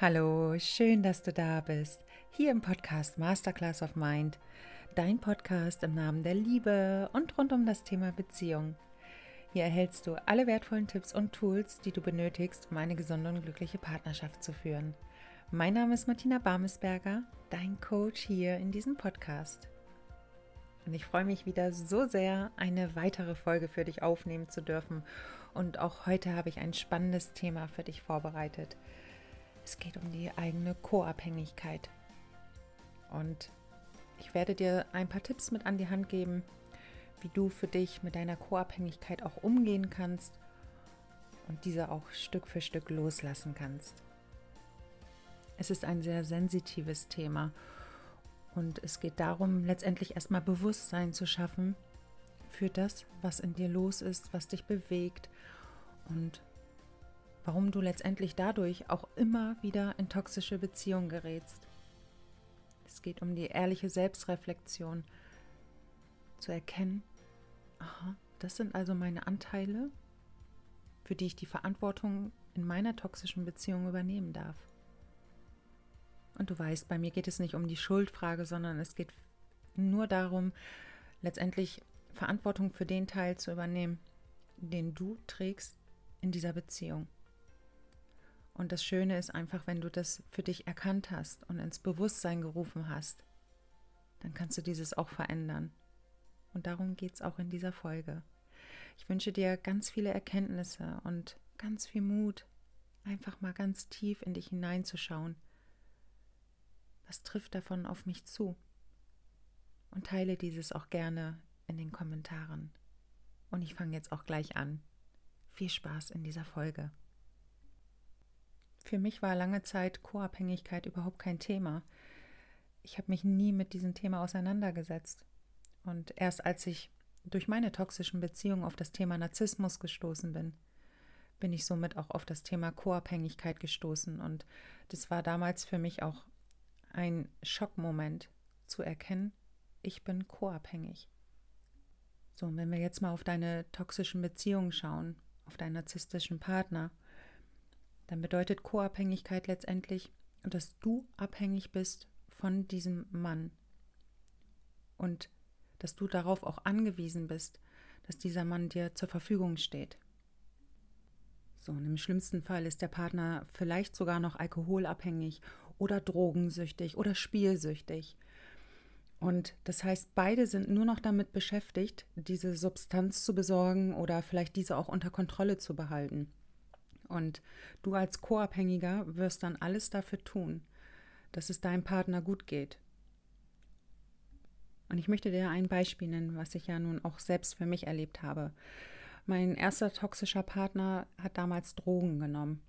Hallo, schön, dass du da bist. Hier im Podcast Masterclass of Mind, dein Podcast im Namen der Liebe und rund um das Thema Beziehung. Hier erhältst du alle wertvollen Tipps und Tools, die du benötigst, um eine gesunde und glückliche Partnerschaft zu führen. Mein Name ist Martina Barmesberger, dein Coach hier in diesem Podcast. Und ich freue mich wieder so sehr, eine weitere Folge für dich aufnehmen zu dürfen. Und auch heute habe ich ein spannendes Thema für dich vorbereitet. Es geht um die eigene Co-Abhängigkeit. Und ich werde dir ein paar Tipps mit an die Hand geben, wie du für dich mit deiner Co-Abhängigkeit auch umgehen kannst und diese auch Stück für Stück loslassen kannst. Es ist ein sehr sensitives Thema und es geht darum, letztendlich erstmal Bewusstsein zu schaffen für das, was in dir los ist, was dich bewegt und warum du letztendlich dadurch auch immer wieder in toxische Beziehungen gerätst. Es geht um die ehrliche Selbstreflexion, zu erkennen, aha, das sind also meine Anteile, für die ich die Verantwortung in meiner toxischen Beziehung übernehmen darf. Und du weißt, bei mir geht es nicht um die Schuldfrage, sondern es geht nur darum, letztendlich Verantwortung für den Teil zu übernehmen, den du trägst in dieser Beziehung. Und das Schöne ist einfach, wenn du das für dich erkannt hast und ins Bewusstsein gerufen hast, dann kannst du dieses auch verändern. Und darum geht es auch in dieser Folge. Ich wünsche dir ganz viele Erkenntnisse und ganz viel Mut, einfach mal ganz tief in dich hineinzuschauen. Was trifft davon auf mich zu? Und teile dieses auch gerne in den Kommentaren. Und ich fange jetzt auch gleich an. Viel Spaß in dieser Folge. Für mich war lange Zeit Co-Abhängigkeit überhaupt kein Thema. Ich habe mich nie mit diesem Thema auseinandergesetzt. Und erst als ich durch meine toxischen Beziehungen auf das Thema Narzissmus gestoßen bin, bin ich somit auch auf das Thema Co-Abhängigkeit gestoßen. Und das war damals für mich auch ein Schockmoment zu erkennen, ich bin co-abhängig. So, wenn wir jetzt mal auf deine toxischen Beziehungen schauen, auf deinen narzisstischen Partner, dann bedeutet Co-Abhängigkeit letztendlich, dass du abhängig bist von diesem Mann und dass du darauf auch angewiesen bist, dass dieser Mann dir zur Verfügung steht. So, und im schlimmsten Fall ist der Partner vielleicht sogar noch alkoholabhängig oder drogensüchtig oder spielsüchtig. Und das heißt, beide sind nur noch damit beschäftigt, diese Substanz zu besorgen oder vielleicht diese auch unter Kontrolle zu behalten. Und du als Co-Abhängiger wirst dann alles dafür tun, dass es deinem Partner gut geht. Und ich möchte dir ein Beispiel nennen, was ich ja nun auch selbst für mich erlebt habe. Mein erster toxischer Partner hat damals Drogen genommen.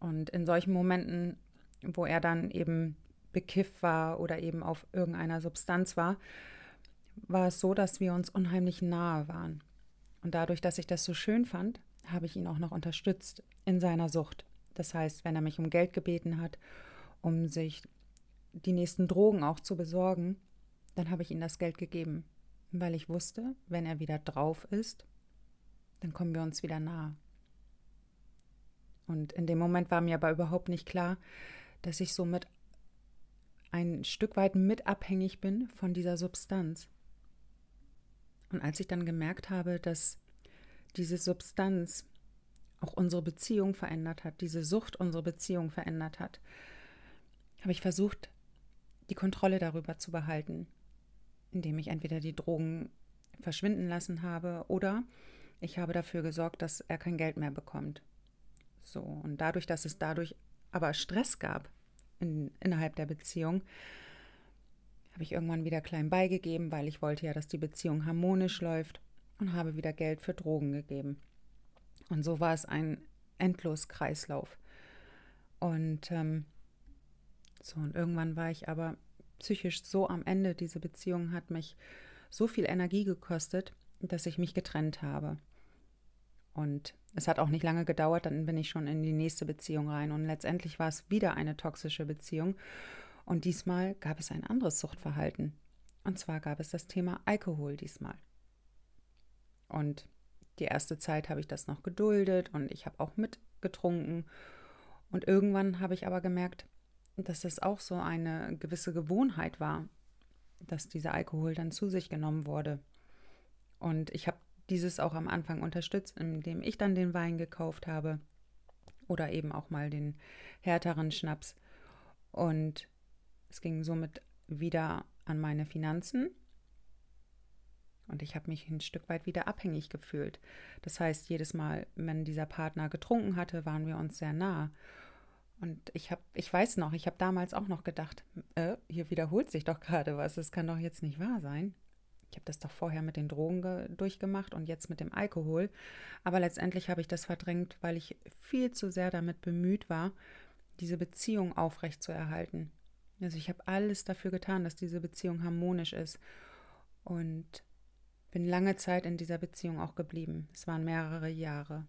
Und in solchen Momenten, wo er dann eben bekifft war oder eben auf irgendeiner Substanz war, war es so, dass wir uns unheimlich nahe waren. Und dadurch, dass ich das so schön fand, habe ich ihn auch noch unterstützt in seiner Sucht. Das heißt, wenn er mich um Geld gebeten hat, um sich die nächsten Drogen auch zu besorgen, dann habe ich ihm das Geld gegeben, weil ich wusste, wenn er wieder drauf ist, dann kommen wir uns wieder nahe. Und in dem Moment war mir aber überhaupt nicht klar, dass ich somit ein Stück weit mit abhängig bin von dieser Substanz. Und als ich dann gemerkt habe, dass diese Substanz auch unsere Beziehung verändert hat, diese Sucht unsere Beziehung verändert hat, habe ich versucht, die Kontrolle darüber zu behalten, indem ich entweder die Drogen verschwinden lassen habe oder ich habe dafür gesorgt, dass er kein Geld mehr bekommt. So, und dadurch, dass es dadurch aber Stress gab in, innerhalb der Beziehung, habe ich irgendwann wieder klein beigegeben, weil ich wollte ja, dass die Beziehung harmonisch läuft und habe wieder Geld für Drogen gegeben. Und so war es ein Endloskreislauf. Und ähm, so, und irgendwann war ich aber psychisch so am Ende. Diese Beziehung hat mich so viel Energie gekostet, dass ich mich getrennt habe. Und es hat auch nicht lange gedauert, dann bin ich schon in die nächste Beziehung rein. Und letztendlich war es wieder eine toxische Beziehung. Und diesmal gab es ein anderes Suchtverhalten. Und zwar gab es das Thema Alkohol diesmal. Und die erste Zeit habe ich das noch geduldet und ich habe auch mitgetrunken. Und irgendwann habe ich aber gemerkt, dass das auch so eine gewisse Gewohnheit war, dass dieser Alkohol dann zu sich genommen wurde. Und ich habe dieses auch am Anfang unterstützt, indem ich dann den Wein gekauft habe oder eben auch mal den härteren Schnaps. Und es ging somit wieder an meine Finanzen. Und ich habe mich ein Stück weit wieder abhängig gefühlt. Das heißt, jedes Mal, wenn dieser Partner getrunken hatte, waren wir uns sehr nah. Und ich habe, ich weiß noch, ich habe damals auch noch gedacht, äh, hier wiederholt sich doch gerade was. Es kann doch jetzt nicht wahr sein. Ich habe das doch vorher mit den Drogen durchgemacht und jetzt mit dem Alkohol. Aber letztendlich habe ich das verdrängt, weil ich viel zu sehr damit bemüht war, diese Beziehung aufrechtzuerhalten. Also ich habe alles dafür getan, dass diese Beziehung harmonisch ist. Und bin lange Zeit in dieser Beziehung auch geblieben. Es waren mehrere Jahre.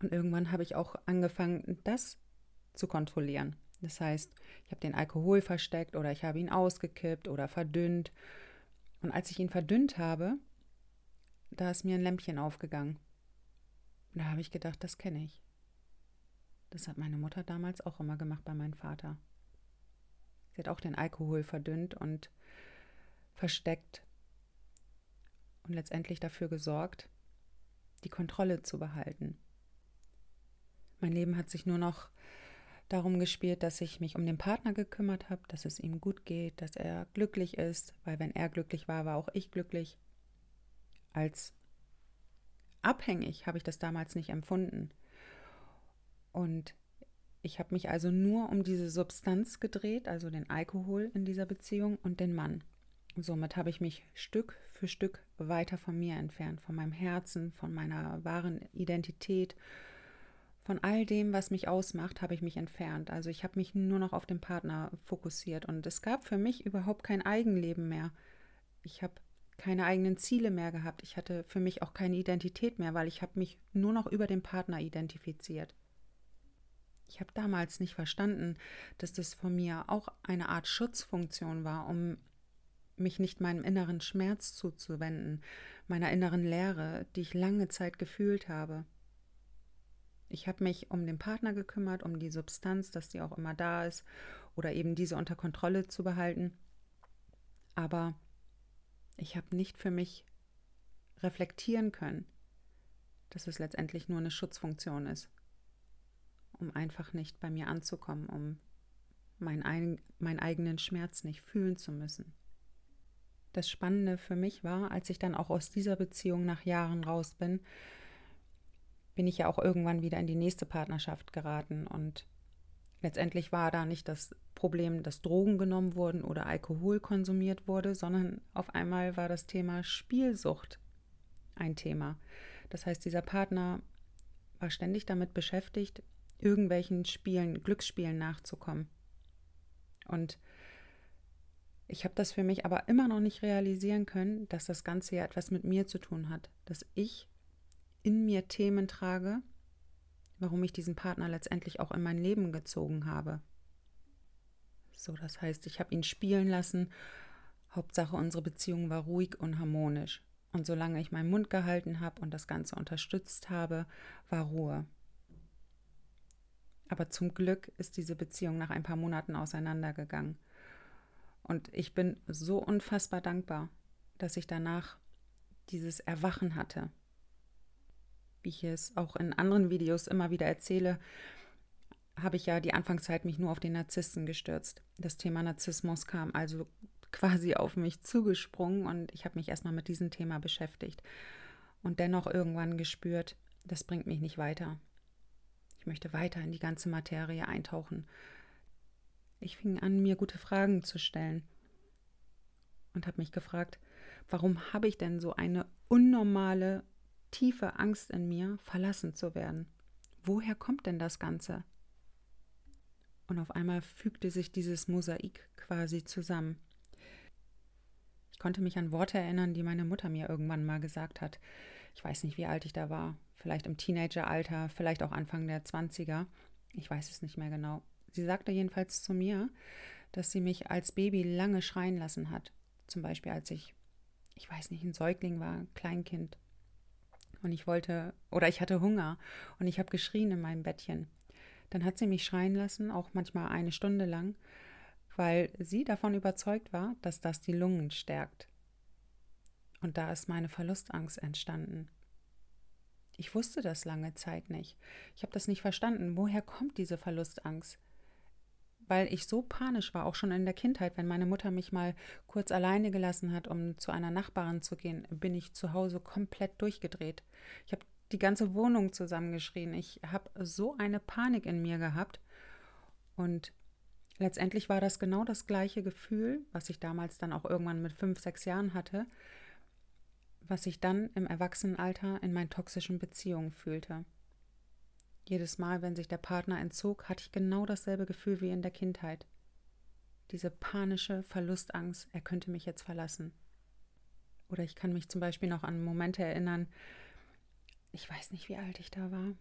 Und irgendwann habe ich auch angefangen, das zu kontrollieren. Das heißt, ich habe den Alkohol versteckt oder ich habe ihn ausgekippt oder verdünnt. Und als ich ihn verdünnt habe, da ist mir ein Lämpchen aufgegangen. Da habe ich gedacht, das kenne ich. Das hat meine Mutter damals auch immer gemacht bei meinem Vater. Sie hat auch den Alkohol verdünnt und versteckt und letztendlich dafür gesorgt, die Kontrolle zu behalten. Mein Leben hat sich nur noch darum gespielt, dass ich mich um den Partner gekümmert habe, dass es ihm gut geht, dass er glücklich ist, weil wenn er glücklich war, war auch ich glücklich. Als abhängig habe ich das damals nicht empfunden. Und ich habe mich also nur um diese Substanz gedreht, also den Alkohol in dieser Beziehung und den Mann. Somit habe ich mich Stück für Stück weiter von mir entfernt, von meinem Herzen, von meiner wahren Identität, von all dem, was mich ausmacht, habe ich mich entfernt. Also ich habe mich nur noch auf den Partner fokussiert und es gab für mich überhaupt kein Eigenleben mehr. Ich habe keine eigenen Ziele mehr gehabt. Ich hatte für mich auch keine Identität mehr, weil ich habe mich nur noch über den Partner identifiziert. Ich habe damals nicht verstanden, dass das von mir auch eine Art Schutzfunktion war, um mich nicht meinem inneren Schmerz zuzuwenden, meiner inneren Leere, die ich lange Zeit gefühlt habe. Ich habe mich um den Partner gekümmert, um die Substanz, dass die auch immer da ist oder eben diese unter Kontrolle zu behalten. Aber ich habe nicht für mich reflektieren können, dass es letztendlich nur eine Schutzfunktion ist, um einfach nicht bei mir anzukommen, um meinen, meinen eigenen Schmerz nicht fühlen zu müssen das Spannende für mich war, als ich dann auch aus dieser Beziehung nach Jahren raus bin, bin ich ja auch irgendwann wieder in die nächste Partnerschaft geraten. Und letztendlich war da nicht das Problem, dass Drogen genommen wurden oder Alkohol konsumiert wurde, sondern auf einmal war das Thema Spielsucht ein Thema. Das heißt, dieser Partner war ständig damit beschäftigt, irgendwelchen Spielen, Glücksspielen nachzukommen. Und ich habe das für mich aber immer noch nicht realisieren können, dass das Ganze ja etwas mit mir zu tun hat, dass ich in mir Themen trage, warum ich diesen Partner letztendlich auch in mein Leben gezogen habe. So, das heißt, ich habe ihn spielen lassen. Hauptsache, unsere Beziehung war ruhig und harmonisch. Und solange ich meinen Mund gehalten habe und das Ganze unterstützt habe, war Ruhe. Aber zum Glück ist diese Beziehung nach ein paar Monaten auseinandergegangen. Und ich bin so unfassbar dankbar, dass ich danach dieses Erwachen hatte. Wie ich es auch in anderen Videos immer wieder erzähle, habe ich ja die Anfangszeit mich nur auf den Narzissten gestürzt. Das Thema Narzissmus kam also quasi auf mich zugesprungen und ich habe mich erstmal mit diesem Thema beschäftigt und dennoch irgendwann gespürt, das bringt mich nicht weiter. Ich möchte weiter in die ganze Materie eintauchen ich fing an, mir gute Fragen zu stellen und habe mich gefragt, warum habe ich denn so eine unnormale, tiefe Angst in mir, verlassen zu werden? Woher kommt denn das Ganze? Und auf einmal fügte sich dieses Mosaik quasi zusammen. Ich konnte mich an Worte erinnern, die meine Mutter mir irgendwann mal gesagt hat. Ich weiß nicht, wie alt ich da war. Vielleicht im Teenageralter, vielleicht auch Anfang der 20er. Ich weiß es nicht mehr genau. Sie sagte jedenfalls zu mir, dass sie mich als Baby lange schreien lassen hat. Zum Beispiel, als ich, ich weiß nicht, ein Säugling war, Kleinkind. Und ich wollte, oder ich hatte Hunger und ich habe geschrien in meinem Bettchen. dann hat sie mich schreien lassen, auch manchmal eine Stunde lang, weil sie davon überzeugt war, dass das die Lungen stärkt. Und da ist meine Verlustangst entstanden. Ich wusste das lange Zeit nicht. Ich habe das nicht verstanden. Woher kommt diese Verlustangst? Weil ich so panisch war, auch schon in der Kindheit, wenn meine Mutter mich mal kurz alleine gelassen hat, um zu einer Nachbarin zu gehen, bin ich zu Hause komplett durchgedreht. Ich habe die ganze Wohnung zusammengeschrien. Ich habe so eine Panik in mir gehabt. Und letztendlich war das genau das gleiche Gefühl, was ich damals dann auch irgendwann mit fünf, sechs Jahren hatte, was ich dann im Erwachsenenalter in meinen toxischen Beziehungen fühlte. Jedes Mal, wenn sich der Partner entzog, hatte ich genau dasselbe Gefühl wie in der Kindheit. Diese panische Verlustangst, er könnte mich jetzt verlassen. Oder ich kann mich zum Beispiel noch an Momente erinnern, ich weiß nicht, wie alt ich da war.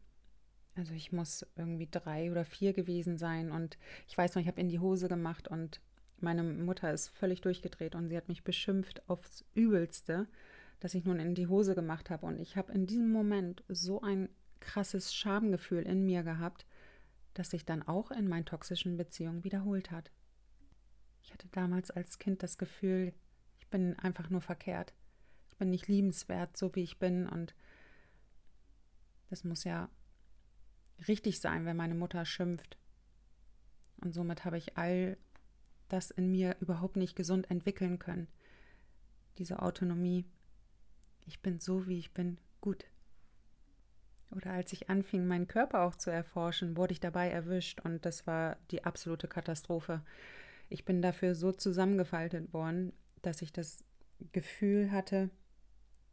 Also ich muss irgendwie drei oder vier gewesen sein und ich weiß noch, ich habe in die Hose gemacht und meine Mutter ist völlig durchgedreht und sie hat mich beschimpft aufs Übelste dass ich nun in die Hose gemacht habe. Und ich habe in diesem Moment so ein krasses Schamgefühl in mir gehabt, das sich dann auch in meinen toxischen Beziehungen wiederholt hat. Ich hatte damals als Kind das Gefühl, ich bin einfach nur verkehrt. Ich bin nicht liebenswert, so wie ich bin. Und das muss ja richtig sein, wenn meine Mutter schimpft. Und somit habe ich all das in mir überhaupt nicht gesund entwickeln können. Diese Autonomie ich bin so, wie ich bin, gut. Oder als ich anfing, meinen Körper auch zu erforschen, wurde ich dabei erwischt und das war die absolute Katastrophe. Ich bin dafür so zusammengefaltet worden, dass ich das Gefühl hatte,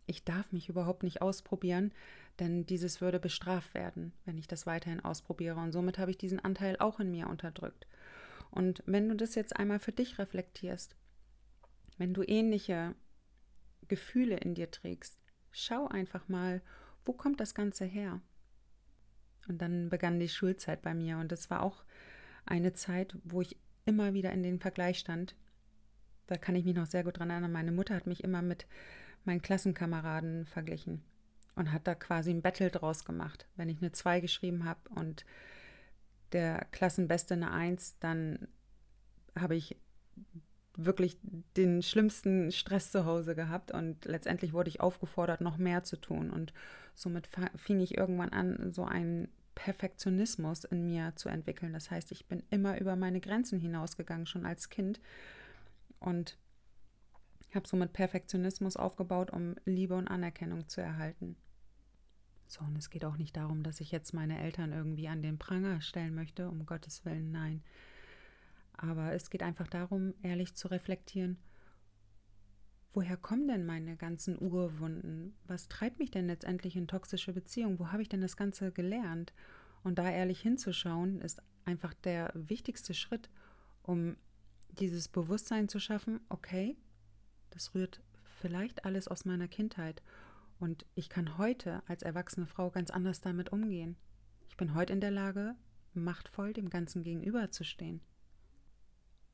ich darf mich überhaupt nicht ausprobieren, denn dieses würde bestraft werden, wenn ich das weiterhin ausprobiere. Und somit habe ich diesen Anteil auch in mir unterdrückt. Und wenn du das jetzt einmal für dich reflektierst, wenn du ähnliche Gefühle in dir trägst. Schau einfach mal, wo kommt das Ganze her? Und dann begann die Schulzeit bei mir und es war auch eine Zeit, wo ich immer wieder in den Vergleich stand. Da kann ich mich noch sehr gut dran erinnern. Meine Mutter hat mich immer mit meinen Klassenkameraden verglichen und hat da quasi ein Battle draus gemacht. Wenn ich eine 2 geschrieben habe und der Klassenbeste eine 1, dann habe ich wirklich den schlimmsten Stress zu Hause gehabt und letztendlich wurde ich aufgefordert, noch mehr zu tun. Und somit fing ich irgendwann an, so einen Perfektionismus in mir zu entwickeln. Das heißt, ich bin immer über meine Grenzen hinausgegangen, schon als Kind. Und habe somit Perfektionismus aufgebaut, um Liebe und Anerkennung zu erhalten. So, und es geht auch nicht darum, dass ich jetzt meine Eltern irgendwie an den Pranger stellen möchte, um Gottes Willen, nein. Aber es geht einfach darum, ehrlich zu reflektieren, woher kommen denn meine ganzen Urwunden? Was treibt mich denn letztendlich in toxische Beziehungen? Wo habe ich denn das Ganze gelernt? Und da ehrlich hinzuschauen, ist einfach der wichtigste Schritt, um dieses Bewusstsein zu schaffen, okay, das rührt vielleicht alles aus meiner Kindheit und ich kann heute als erwachsene Frau ganz anders damit umgehen. Ich bin heute in der Lage, machtvoll dem Ganzen gegenüberzustehen.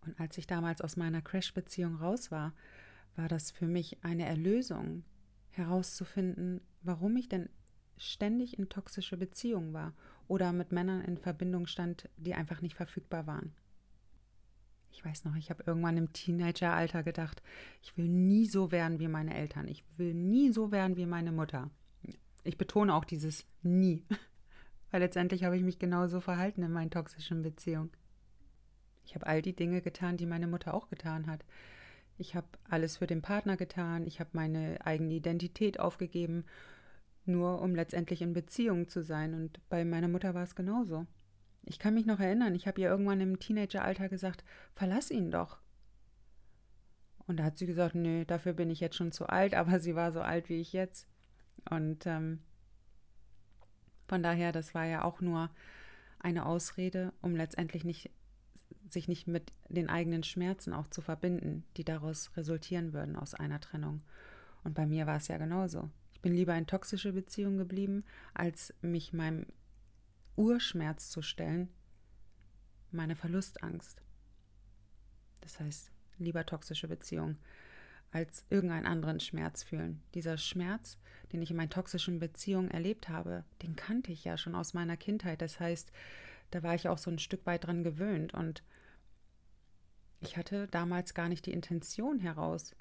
Und als ich damals aus meiner Crash-Beziehung raus war, war das für mich eine Erlösung, herauszufinden, warum ich denn ständig in toxische Beziehungen war oder mit Männern in Verbindung stand, die einfach nicht verfügbar waren. Ich weiß noch, ich habe irgendwann im Teenageralter gedacht, ich will nie so werden wie meine Eltern, ich will nie so werden wie meine Mutter. Ich betone auch dieses nie, weil letztendlich habe ich mich genauso verhalten in meinen toxischen Beziehungen. Ich habe all die Dinge getan, die meine Mutter auch getan hat. Ich habe alles für den Partner getan, ich habe meine eigene Identität aufgegeben, nur um letztendlich in Beziehung zu sein. Und bei meiner Mutter war es genauso. Ich kann mich noch erinnern, ich habe ihr irgendwann im Teenageralter gesagt, verlass ihn doch. Und da hat sie gesagt, nö, dafür bin ich jetzt schon zu alt, aber sie war so alt wie ich jetzt. Und ähm, von daher, das war ja auch nur eine Ausrede, um letztendlich nicht sich nicht mit den eigenen Schmerzen auch zu verbinden, die daraus resultieren würden aus einer Trennung. Und bei mir war es ja genauso. Ich bin lieber in toxische Beziehungen geblieben, als mich meinem Urschmerz zu stellen, meine Verlustangst. Das heißt, lieber toxische Beziehungen als irgendeinen anderen Schmerz fühlen. Dieser Schmerz, den ich in meinen toxischen Beziehungen erlebt habe, den kannte ich ja schon aus meiner Kindheit. Das heißt, da war ich auch so ein Stück weit dran gewöhnt und ich hatte damals gar nicht die Intention heraus,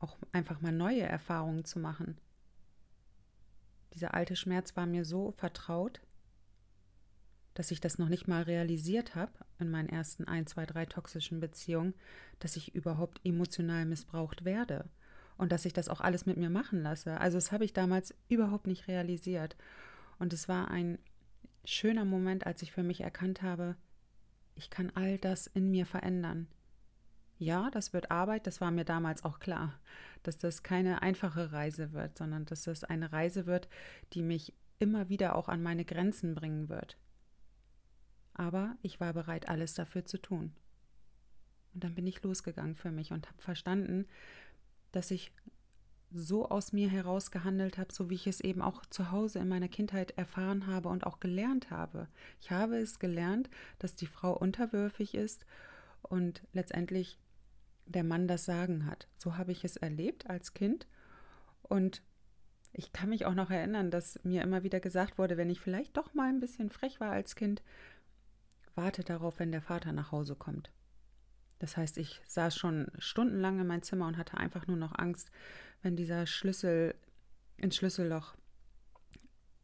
auch einfach mal neue Erfahrungen zu machen. Dieser alte Schmerz war mir so vertraut, dass ich das noch nicht mal realisiert habe in meinen ersten ein, zwei, drei toxischen Beziehungen, dass ich überhaupt emotional missbraucht werde und dass ich das auch alles mit mir machen lasse. Also das habe ich damals überhaupt nicht realisiert. Und es war ein schöner Moment, als ich für mich erkannt habe, ich kann all das in mir verändern. Ja, das wird Arbeit, das war mir damals auch klar, dass das keine einfache Reise wird, sondern dass das eine Reise wird, die mich immer wieder auch an meine Grenzen bringen wird. Aber ich war bereit, alles dafür zu tun. Und dann bin ich losgegangen für mich und habe verstanden, dass ich so aus mir heraus gehandelt habe, so wie ich es eben auch zu Hause in meiner Kindheit erfahren habe und auch gelernt habe. Ich habe es gelernt, dass die Frau unterwürfig ist und letztendlich der Mann das Sagen hat. So habe ich es erlebt als Kind und ich kann mich auch noch erinnern, dass mir immer wieder gesagt wurde, wenn ich vielleicht doch mal ein bisschen frech war als Kind, warte darauf, wenn der Vater nach Hause kommt. Das heißt, ich saß schon stundenlang in mein Zimmer und hatte einfach nur noch Angst, wenn dieser Schlüssel ins Schlüsselloch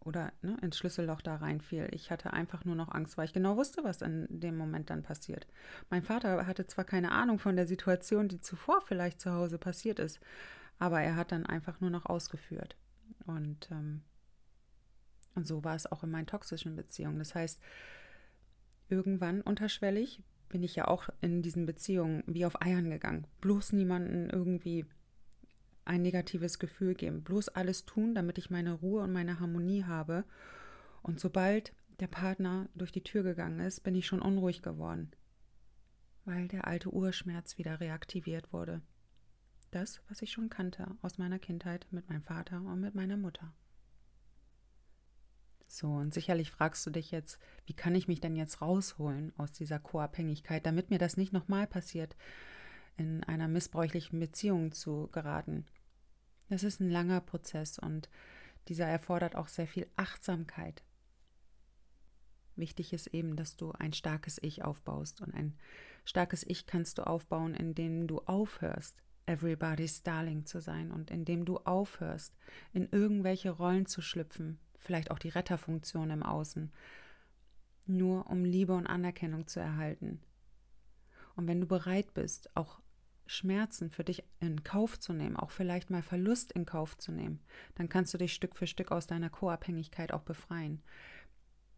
oder ne, ins Schlüsselloch da reinfiel. Ich hatte einfach nur noch Angst, weil ich genau wusste, was in dem Moment dann passiert. Mein Vater hatte zwar keine Ahnung von der Situation, die zuvor vielleicht zu Hause passiert ist, aber er hat dann einfach nur noch ausgeführt. Und, ähm, und so war es auch in meinen toxischen Beziehungen. Das heißt, irgendwann unterschwellig bin ich ja auch in diesen Beziehungen wie auf Eiern gegangen. Bloß niemanden irgendwie ein negatives Gefühl geben. Bloß alles tun, damit ich meine Ruhe und meine Harmonie habe. Und sobald der Partner durch die Tür gegangen ist, bin ich schon unruhig geworden, weil der alte Urschmerz wieder reaktiviert wurde. Das, was ich schon kannte aus meiner Kindheit mit meinem Vater und mit meiner Mutter. So, und sicherlich fragst du dich jetzt, wie kann ich mich denn jetzt rausholen aus dieser Co-Abhängigkeit, damit mir das nicht nochmal passiert, in einer missbräuchlichen Beziehung zu geraten. Das ist ein langer Prozess und dieser erfordert auch sehr viel Achtsamkeit. Wichtig ist eben, dass du ein starkes Ich aufbaust und ein starkes Ich kannst du aufbauen, indem du aufhörst, everybody's darling zu sein und indem du aufhörst, in irgendwelche Rollen zu schlüpfen, vielleicht auch die Retterfunktion im Außen, nur um Liebe und Anerkennung zu erhalten. Und wenn du bereit bist, auch Schmerzen für dich in Kauf zu nehmen, auch vielleicht mal Verlust in Kauf zu nehmen, dann kannst du dich Stück für Stück aus deiner Co-Abhängigkeit auch befreien.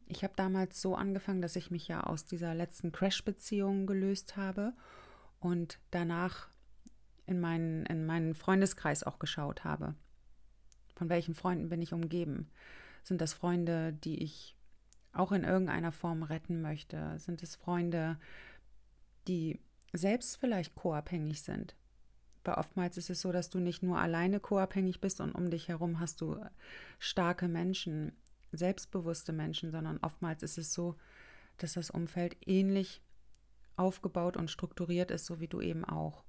Ich habe damals so angefangen, dass ich mich ja aus dieser letzten Crash-Beziehung gelöst habe und danach in meinen, in meinen Freundeskreis auch geschaut habe. Von welchen Freunden bin ich umgeben? Sind das Freunde, die ich auch in irgendeiner Form retten möchte? Sind es Freunde, die selbst vielleicht co-abhängig sind? Weil oftmals ist es so, dass du nicht nur alleine co-abhängig bist und um dich herum hast du starke Menschen, selbstbewusste Menschen, sondern oftmals ist es so, dass das Umfeld ähnlich aufgebaut und strukturiert ist, so wie du eben auch.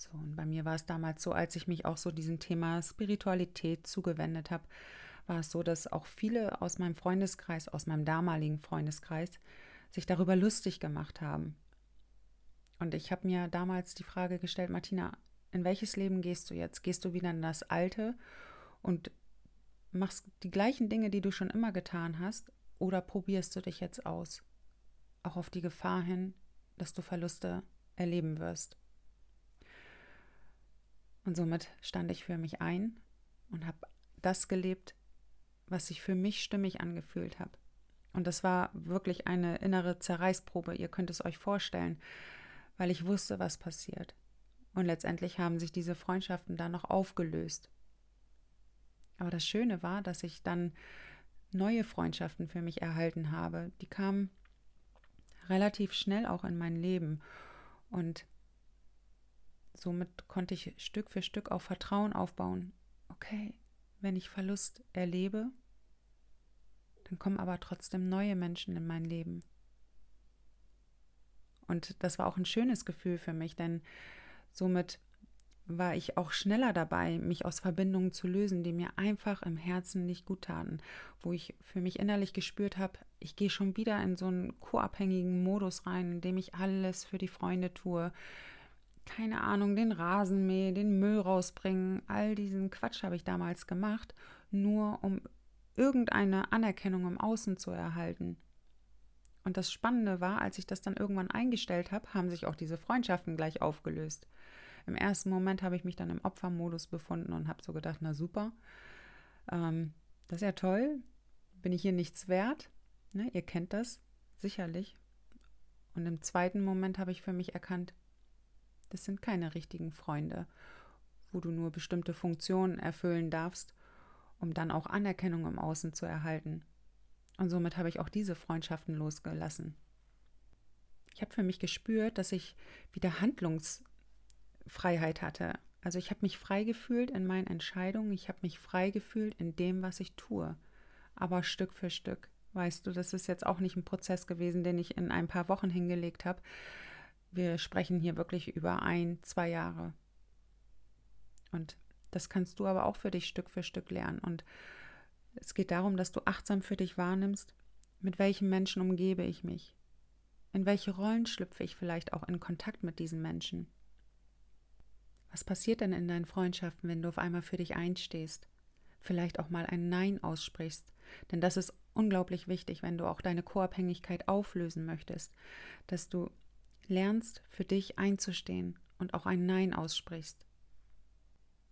So, und bei mir war es damals so, als ich mich auch so diesem Thema Spiritualität zugewendet habe, war es so, dass auch viele aus meinem Freundeskreis, aus meinem damaligen Freundeskreis, sich darüber lustig gemacht haben. Und ich habe mir damals die Frage gestellt, Martina, in welches Leben gehst du jetzt? Gehst du wieder in das alte und machst die gleichen Dinge, die du schon immer getan hast, oder probierst du dich jetzt aus? Auch auf die Gefahr hin, dass du Verluste erleben wirst. Und somit stand ich für mich ein und habe das gelebt, was sich für mich stimmig angefühlt hat. Und das war wirklich eine innere Zerreißprobe, ihr könnt es euch vorstellen, weil ich wusste, was passiert. Und letztendlich haben sich diese Freundschaften dann noch aufgelöst. Aber das Schöne war, dass ich dann neue Freundschaften für mich erhalten habe. Die kamen relativ schnell auch in mein Leben. Und Somit konnte ich Stück für Stück auch Vertrauen aufbauen. Okay, wenn ich Verlust erlebe, dann kommen aber trotzdem neue Menschen in mein Leben. Und das war auch ein schönes Gefühl für mich, denn somit war ich auch schneller dabei, mich aus Verbindungen zu lösen, die mir einfach im Herzen nicht gut taten, wo ich für mich innerlich gespürt habe, ich gehe schon wieder in so einen co-abhängigen Modus rein, in dem ich alles für die Freunde tue. Keine Ahnung, den Rasen mähe, den Müll rausbringen, all diesen Quatsch habe ich damals gemacht, nur um irgendeine Anerkennung im Außen zu erhalten. Und das Spannende war, als ich das dann irgendwann eingestellt habe, haben sich auch diese Freundschaften gleich aufgelöst. Im ersten Moment habe ich mich dann im Opfermodus befunden und habe so gedacht, na super, ähm, das ist ja toll, bin ich hier nichts wert? Ne, ihr kennt das sicherlich. Und im zweiten Moment habe ich für mich erkannt, das sind keine richtigen Freunde, wo du nur bestimmte Funktionen erfüllen darfst, um dann auch Anerkennung im Außen zu erhalten. Und somit habe ich auch diese Freundschaften losgelassen. Ich habe für mich gespürt, dass ich wieder Handlungs Freiheit hatte. Also ich habe mich frei gefühlt in meinen Entscheidungen, ich habe mich frei gefühlt in dem, was ich tue. Aber Stück für Stück. Weißt du, das ist jetzt auch nicht ein Prozess gewesen, den ich in ein paar Wochen hingelegt habe. Wir sprechen hier wirklich über ein, zwei Jahre. Und das kannst du aber auch für dich Stück für Stück lernen. Und es geht darum, dass du achtsam für dich wahrnimmst, mit welchen Menschen umgebe ich mich. In welche Rollen schlüpfe ich vielleicht auch in Kontakt mit diesen Menschen. Was passiert denn in deinen Freundschaften, wenn du auf einmal für dich einstehst? Vielleicht auch mal ein Nein aussprichst. Denn das ist unglaublich wichtig, wenn du auch deine Co-Abhängigkeit auflösen möchtest, dass du lernst, für dich einzustehen und auch ein Nein aussprichst.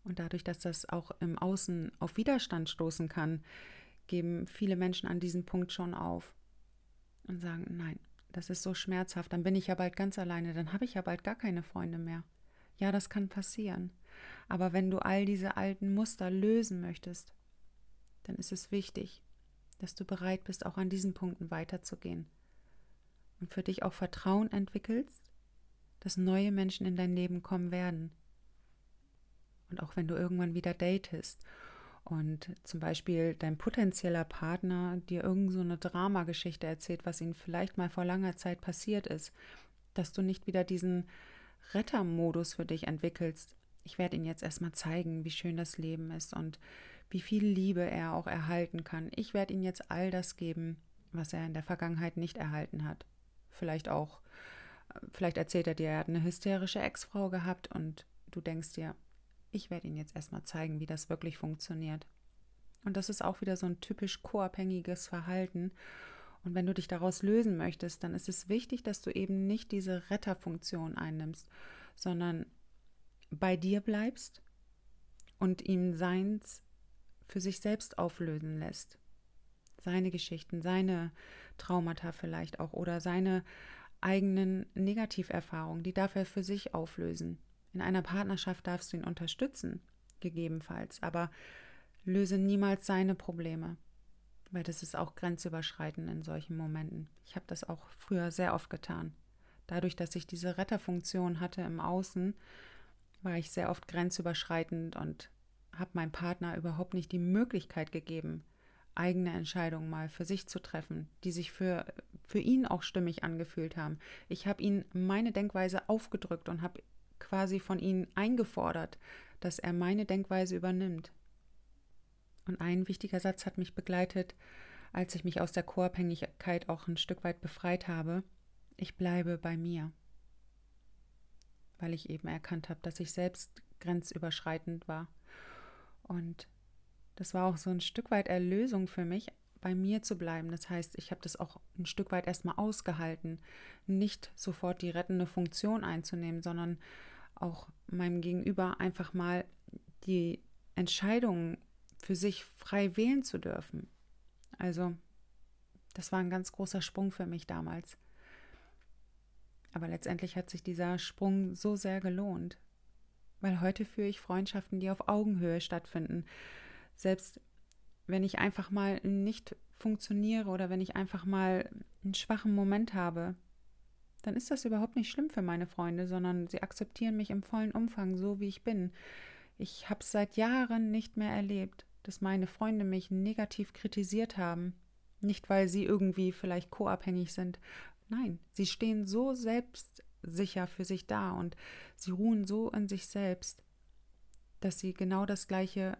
Und dadurch, dass das auch im Außen auf Widerstand stoßen kann, geben viele Menschen an diesem Punkt schon auf und sagen, nein, das ist so schmerzhaft, dann bin ich ja bald ganz alleine, dann habe ich ja bald gar keine Freunde mehr. Ja, das kann passieren. Aber wenn du all diese alten Muster lösen möchtest, dann ist es wichtig, dass du bereit bist, auch an diesen Punkten weiterzugehen und für dich auch Vertrauen entwickelst, dass neue Menschen in dein Leben kommen werden. Und auch wenn du irgendwann wieder datest und zum Beispiel dein potenzieller Partner dir irgend so eine Dramageschichte erzählt, was ihm vielleicht mal vor langer Zeit passiert ist, dass du nicht wieder diesen Rettermodus für dich entwickelst. Ich werde Ihnen jetzt erstmal zeigen, wie schön das Leben ist und wie viel Liebe er auch erhalten kann. Ich werde Ihnen jetzt all das geben, was er in der Vergangenheit nicht erhalten hat. Vielleicht auch, vielleicht erzählt er dir, er hat eine hysterische Ex-Frau gehabt und du denkst dir, ich werde Ihnen jetzt erstmal zeigen, wie das wirklich funktioniert. Und das ist auch wieder so ein typisch co-abhängiges Verhalten. Und wenn du dich daraus lösen möchtest, dann ist es wichtig, dass du eben nicht diese Retterfunktion einnimmst, sondern bei dir bleibst und ihm seins für sich selbst auflösen lässt. Seine Geschichten, seine Traumata vielleicht auch oder seine eigenen Negativerfahrungen, die darf er für sich auflösen. In einer Partnerschaft darfst du ihn unterstützen, gegebenenfalls, aber löse niemals seine Probleme weil das ist auch grenzüberschreitend in solchen Momenten. Ich habe das auch früher sehr oft getan. Dadurch, dass ich diese Retterfunktion hatte im Außen, war ich sehr oft grenzüberschreitend und habe meinem Partner überhaupt nicht die Möglichkeit gegeben, eigene Entscheidungen mal für sich zu treffen, die sich für, für ihn auch stimmig angefühlt haben. Ich habe ihn meine Denkweise aufgedrückt und habe quasi von ihm eingefordert, dass er meine Denkweise übernimmt. Und ein wichtiger Satz hat mich begleitet, als ich mich aus der Co-Abhängigkeit auch ein Stück weit befreit habe. Ich bleibe bei mir. Weil ich eben erkannt habe, dass ich selbst grenzüberschreitend war. Und das war auch so ein Stück weit Erlösung für mich, bei mir zu bleiben. Das heißt, ich habe das auch ein Stück weit erstmal ausgehalten, nicht sofort die rettende Funktion einzunehmen, sondern auch meinem Gegenüber einfach mal die Entscheidungen für sich frei wählen zu dürfen. Also, das war ein ganz großer Sprung für mich damals. Aber letztendlich hat sich dieser Sprung so sehr gelohnt, weil heute führe ich Freundschaften, die auf Augenhöhe stattfinden. Selbst wenn ich einfach mal nicht funktioniere oder wenn ich einfach mal einen schwachen Moment habe, dann ist das überhaupt nicht schlimm für meine Freunde, sondern sie akzeptieren mich im vollen Umfang, so wie ich bin. Ich habe es seit Jahren nicht mehr erlebt, dass meine Freunde mich negativ kritisiert haben. Nicht, weil sie irgendwie vielleicht co-abhängig sind. Nein, sie stehen so selbstsicher für sich da und sie ruhen so in sich selbst, dass sie genau das Gleiche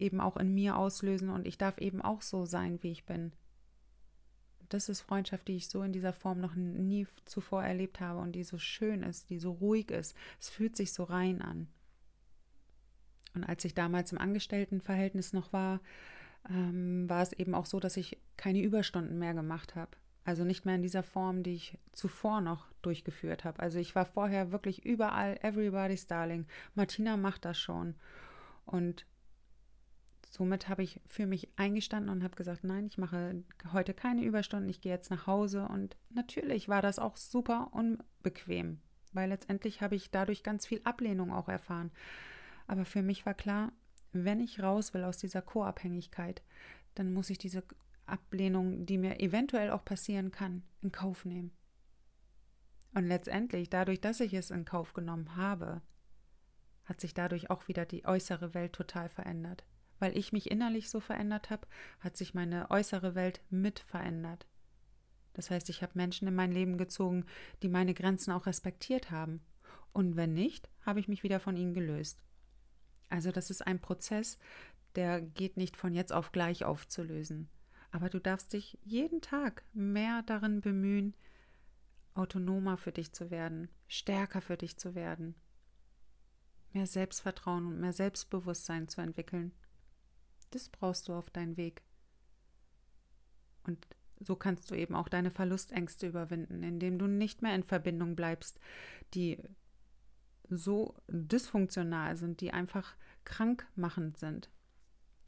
eben auch in mir auslösen und ich darf eben auch so sein, wie ich bin. Das ist Freundschaft, die ich so in dieser Form noch nie zuvor erlebt habe und die so schön ist, die so ruhig ist. Es fühlt sich so rein an. Und als ich damals im Angestelltenverhältnis noch war, ähm, war es eben auch so, dass ich keine Überstunden mehr gemacht habe. Also nicht mehr in dieser Form, die ich zuvor noch durchgeführt habe. Also ich war vorher wirklich überall everybody's darling. Martina macht das schon. Und somit habe ich für mich eingestanden und habe gesagt, nein, ich mache heute keine Überstunden, ich gehe jetzt nach Hause. Und natürlich war das auch super unbequem, weil letztendlich habe ich dadurch ganz viel Ablehnung auch erfahren. Aber für mich war klar, wenn ich raus will aus dieser Co-Abhängigkeit, dann muss ich diese Ablehnung, die mir eventuell auch passieren kann, in Kauf nehmen. Und letztendlich, dadurch, dass ich es in Kauf genommen habe, hat sich dadurch auch wieder die äußere Welt total verändert. Weil ich mich innerlich so verändert habe, hat sich meine äußere Welt mit verändert. Das heißt, ich habe Menschen in mein Leben gezogen, die meine Grenzen auch respektiert haben. Und wenn nicht, habe ich mich wieder von ihnen gelöst. Also das ist ein Prozess, der geht nicht von jetzt auf gleich aufzulösen. Aber du darfst dich jeden Tag mehr darin bemühen, autonomer für dich zu werden, stärker für dich zu werden, mehr Selbstvertrauen und mehr Selbstbewusstsein zu entwickeln. Das brauchst du auf deinen Weg. Und so kannst du eben auch deine Verlustängste überwinden, indem du nicht mehr in Verbindung bleibst, die so dysfunktional sind, die einfach krankmachend sind.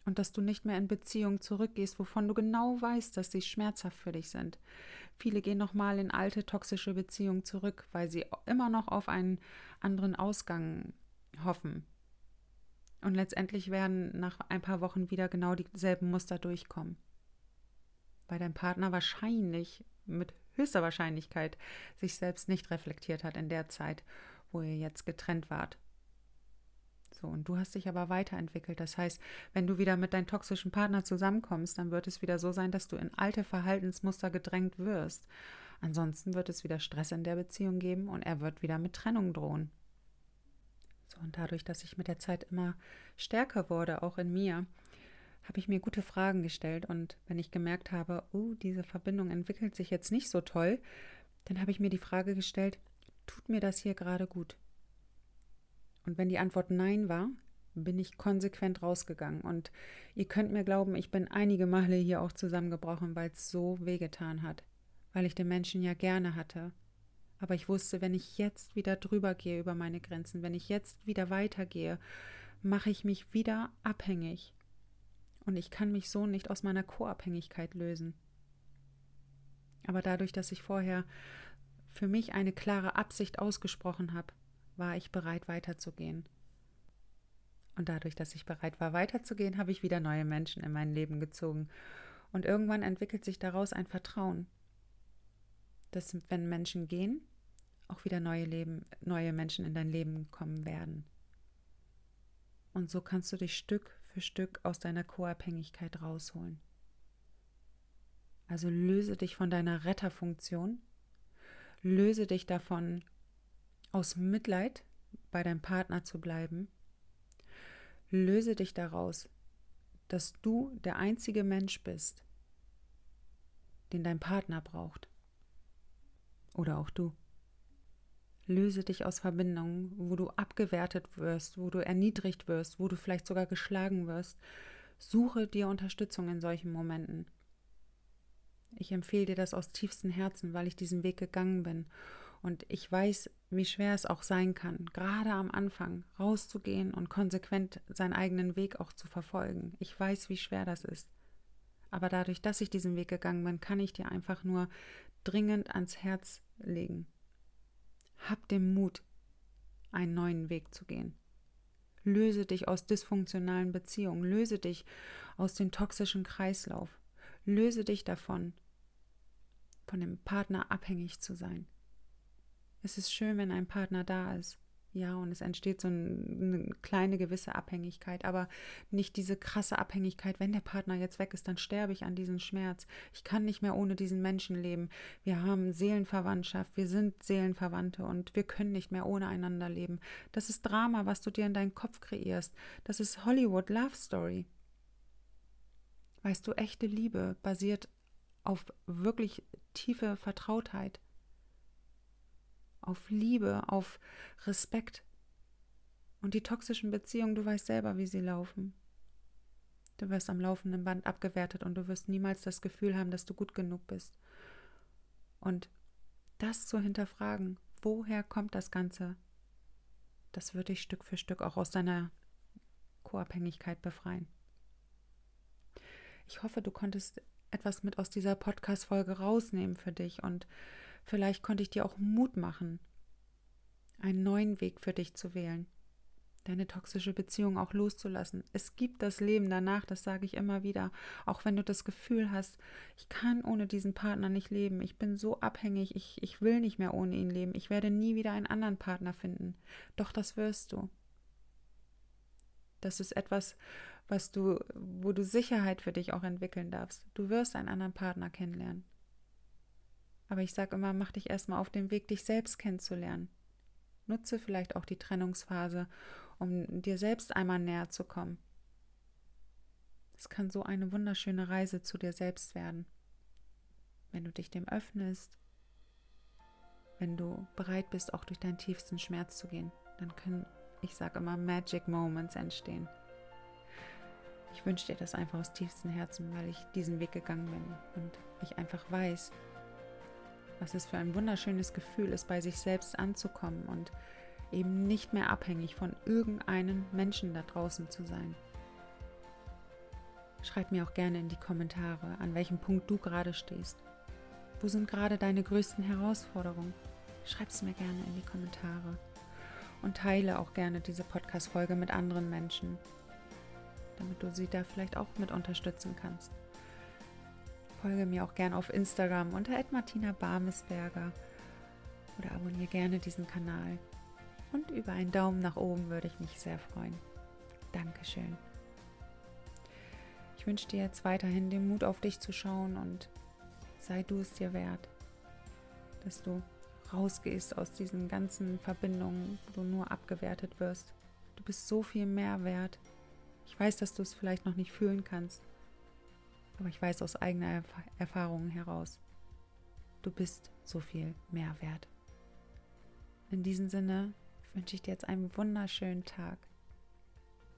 Und dass du nicht mehr in Beziehungen zurückgehst, wovon du genau weißt, dass sie schmerzhaft für dich sind. Viele gehen nochmal in alte toxische Beziehungen zurück, weil sie immer noch auf einen anderen Ausgang hoffen. Und letztendlich werden nach ein paar Wochen wieder genau dieselben Muster durchkommen. Weil dein Partner wahrscheinlich, mit höchster Wahrscheinlichkeit, sich selbst nicht reflektiert hat in der Zeit wo ihr jetzt getrennt wart. So, und du hast dich aber weiterentwickelt. Das heißt, wenn du wieder mit deinem toxischen Partner zusammenkommst, dann wird es wieder so sein, dass du in alte Verhaltensmuster gedrängt wirst. Ansonsten wird es wieder Stress in der Beziehung geben und er wird wieder mit Trennung drohen. Und dadurch, dass ich mit der Zeit immer stärker wurde, auch in mir, habe ich mir gute Fragen gestellt. Und wenn ich gemerkt habe, oh, diese Verbindung entwickelt sich jetzt nicht so toll, dann habe ich mir die Frage gestellt, tut mir das hier gerade gut? Und wenn die Antwort Nein war, bin ich konsequent rausgegangen. Und ihr könnt mir glauben, ich bin einige Male hier auch zusammengebrochen, weil es so wehgetan hat. Weil ich den Menschen ja gerne hatte. Aber ich wusste, wenn ich jetzt wieder drüber gehe über meine Grenzen, wenn ich jetzt wieder weitergehe, mache ich mich wieder abhängig. Und ich kann mich so nicht aus meiner Co-Abhängigkeit lösen. Aber dadurch, dass ich vorher für mich eine klare Absicht ausgesprochen habe, war ich bereit weiterzugehen. Und dadurch, dass ich bereit war weiterzugehen, habe ich wieder neue Menschen in mein Leben gezogen. Und irgendwann entwickelt sich daraus ein Vertrauen, dass wenn Menschen gehen, auch wieder neue, Leben, neue Menschen in dein Leben kommen werden. Und so kannst du dich Stück für Stück aus deiner Co-Abhängigkeit rausholen. Also löse dich von deiner Retterfunktion Löse dich davon, aus Mitleid bei deinem Partner zu bleiben. Löse dich daraus, dass du der einzige Mensch bist, den dein Partner braucht. Oder auch du. Löse dich aus Verbindungen, wo du abgewertet wirst, wo du erniedrigt wirst, wo du vielleicht sogar geschlagen wirst. Suche dir Unterstützung in solchen Momenten. Ich empfehle dir das aus tiefstem Herzen, weil ich diesen Weg gegangen bin. Und ich weiß, wie schwer es auch sein kann, gerade am Anfang rauszugehen und konsequent seinen eigenen Weg auch zu verfolgen. Ich weiß, wie schwer das ist. Aber dadurch, dass ich diesen Weg gegangen bin, kann ich dir einfach nur dringend ans Herz legen. Hab den Mut, einen neuen Weg zu gehen. Löse dich aus dysfunktionalen Beziehungen, löse dich aus dem toxischen Kreislauf. Löse dich davon, von dem Partner abhängig zu sein. Es ist schön, wenn ein Partner da ist. Ja, und es entsteht so eine kleine gewisse Abhängigkeit, aber nicht diese krasse Abhängigkeit, wenn der Partner jetzt weg ist, dann sterbe ich an diesem Schmerz. Ich kann nicht mehr ohne diesen Menschen leben. Wir haben Seelenverwandtschaft, wir sind Seelenverwandte und wir können nicht mehr ohne einander leben. Das ist Drama, was du dir in deinen Kopf kreierst. Das ist Hollywood Love Story. Weißt du, echte Liebe basiert auf wirklich tiefe Vertrautheit auf Liebe, auf Respekt. Und die toxischen Beziehungen, du weißt selber, wie sie laufen. Du wirst am laufenden Band abgewertet und du wirst niemals das Gefühl haben, dass du gut genug bist. Und das zu hinterfragen, woher kommt das Ganze, das wird dich Stück für Stück auch aus deiner Co-Abhängigkeit befreien. Ich hoffe, du konntest etwas mit aus dieser Podcast-Folge rausnehmen für dich und Vielleicht konnte ich dir auch Mut machen, einen neuen Weg für dich zu wählen, deine toxische Beziehung auch loszulassen. Es gibt das Leben danach, das sage ich immer wieder, auch wenn du das Gefühl hast, ich kann ohne diesen Partner nicht leben, ich bin so abhängig, ich, ich will nicht mehr ohne ihn leben, ich werde nie wieder einen anderen Partner finden. Doch das wirst du. Das ist etwas, was du, wo du Sicherheit für dich auch entwickeln darfst. Du wirst einen anderen Partner kennenlernen. Aber ich sage immer, mach dich erstmal auf den Weg, dich selbst kennenzulernen. Nutze vielleicht auch die Trennungsphase, um dir selbst einmal näher zu kommen. Es kann so eine wunderschöne Reise zu dir selbst werden. Wenn du dich dem öffnest, wenn du bereit bist, auch durch deinen tiefsten Schmerz zu gehen, dann können, ich sage immer, Magic Moments entstehen. Ich wünsche dir das einfach aus tiefstem Herzen, weil ich diesen Weg gegangen bin und ich einfach weiß, was es für ein wunderschönes Gefühl ist, bei sich selbst anzukommen und eben nicht mehr abhängig von irgendeinem Menschen da draußen zu sein. Schreib mir auch gerne in die Kommentare, an welchem Punkt du gerade stehst. Wo sind gerade deine größten Herausforderungen? Schreib es mir gerne in die Kommentare und teile auch gerne diese Podcast-Folge mit anderen Menschen, damit du sie da vielleicht auch mit unterstützen kannst. Folge mir auch gerne auf Instagram unter Martina Barmesberger oder abonniere gerne diesen Kanal. Und über einen Daumen nach oben würde ich mich sehr freuen. Dankeschön. Ich wünsche dir jetzt weiterhin den Mut auf dich zu schauen und sei du es dir wert, dass du rausgehst aus diesen ganzen Verbindungen, wo du nur abgewertet wirst. Du bist so viel mehr wert. Ich weiß, dass du es vielleicht noch nicht fühlen kannst, aber ich weiß aus eigener Erf Erfahrung heraus, du bist so viel mehr wert. In diesem Sinne wünsche ich dir jetzt einen wunderschönen Tag.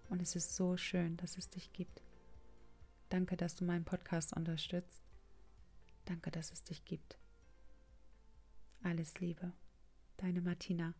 Und es ist so schön, dass es dich gibt. Danke, dass du meinen Podcast unterstützt. Danke, dass es dich gibt. Alles Liebe. Deine Martina.